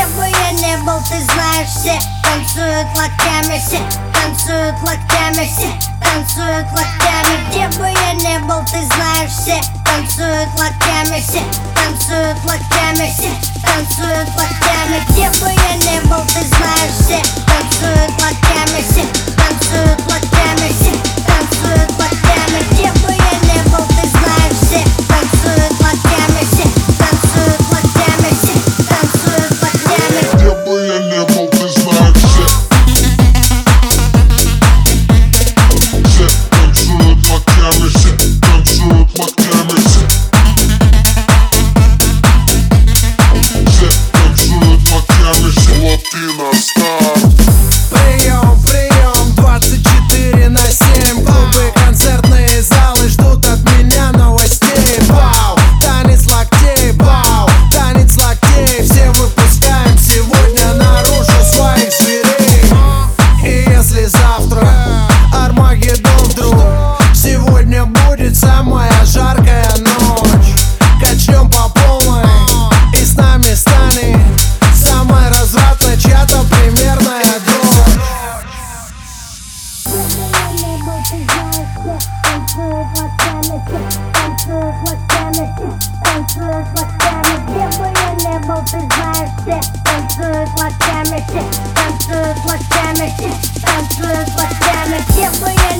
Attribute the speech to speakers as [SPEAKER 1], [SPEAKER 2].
[SPEAKER 1] Где бы я не был, ты знаешь все Танцуют локтями все Танцуют локтями все Танцуют локтями Где бы я не был, ты знаешь все Танцуют локтями все Танцуют локтями все Танцуют локтями Где бы я не был, ты знаешь
[SPEAKER 2] завтра. Армагеддон вдруг. Сегодня будет самая жаркая ночь. Качнем по полной. И с нами станет Самая развратная чья-то примерная
[SPEAKER 1] танцуют локтями Где бы танцуют локтями танцуют локтями. me tire un peu, pas ça me tire, moi y'a